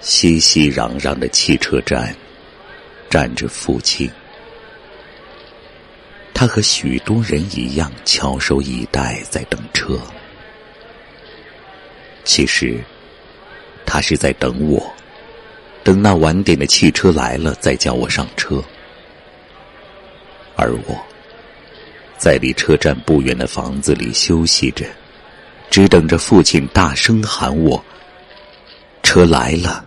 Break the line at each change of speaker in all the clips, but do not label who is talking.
熙熙攘攘的汽车站，站着父亲。他和许多人一样翘首以待，在等车。其实，他是在等我，等那晚点的汽车来了，再叫我上车。而我，在离车站不远的房子里休息着，只等着父亲大声喊我：“车来了。”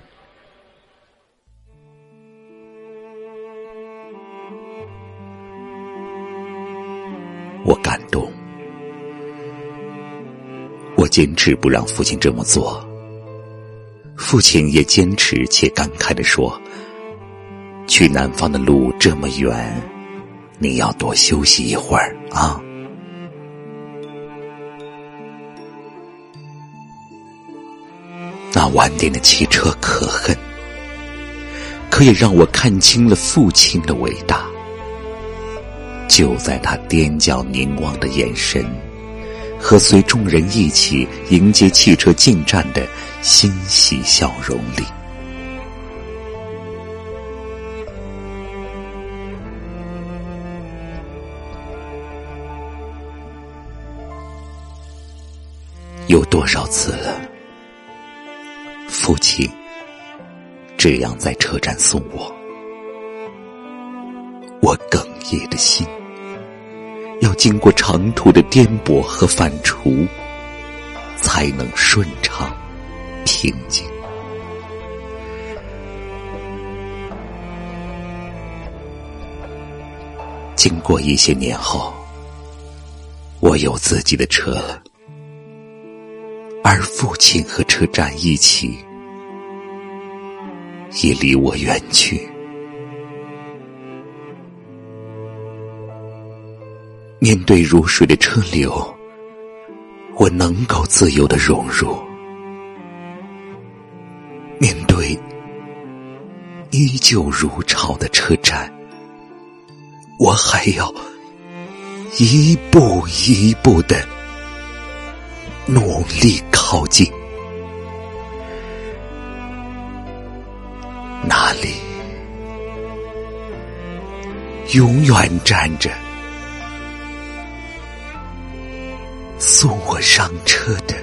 我感动，我坚持不让父亲这么做。父亲也坚持且感慨的说：“去南方的路这么远，你要多休息一会儿啊。”那晚点的汽车可恨，可也让我看清了父亲的伟大。就在他踮脚凝望的眼神，和随众人一起迎接汽车进站的欣喜笑容里，有多少次了？父亲这样在车站送我，我哽咽的心。经过长途的颠簸和反刍，才能顺畅、平静。经过一些年后，我有自己的车了，而父亲和车站一起，也离我远去。面对如水的车流，我能够自由的融入；面对依旧如潮的车站，我还要一步一步的努力靠近。那里永远站着。送我上车的。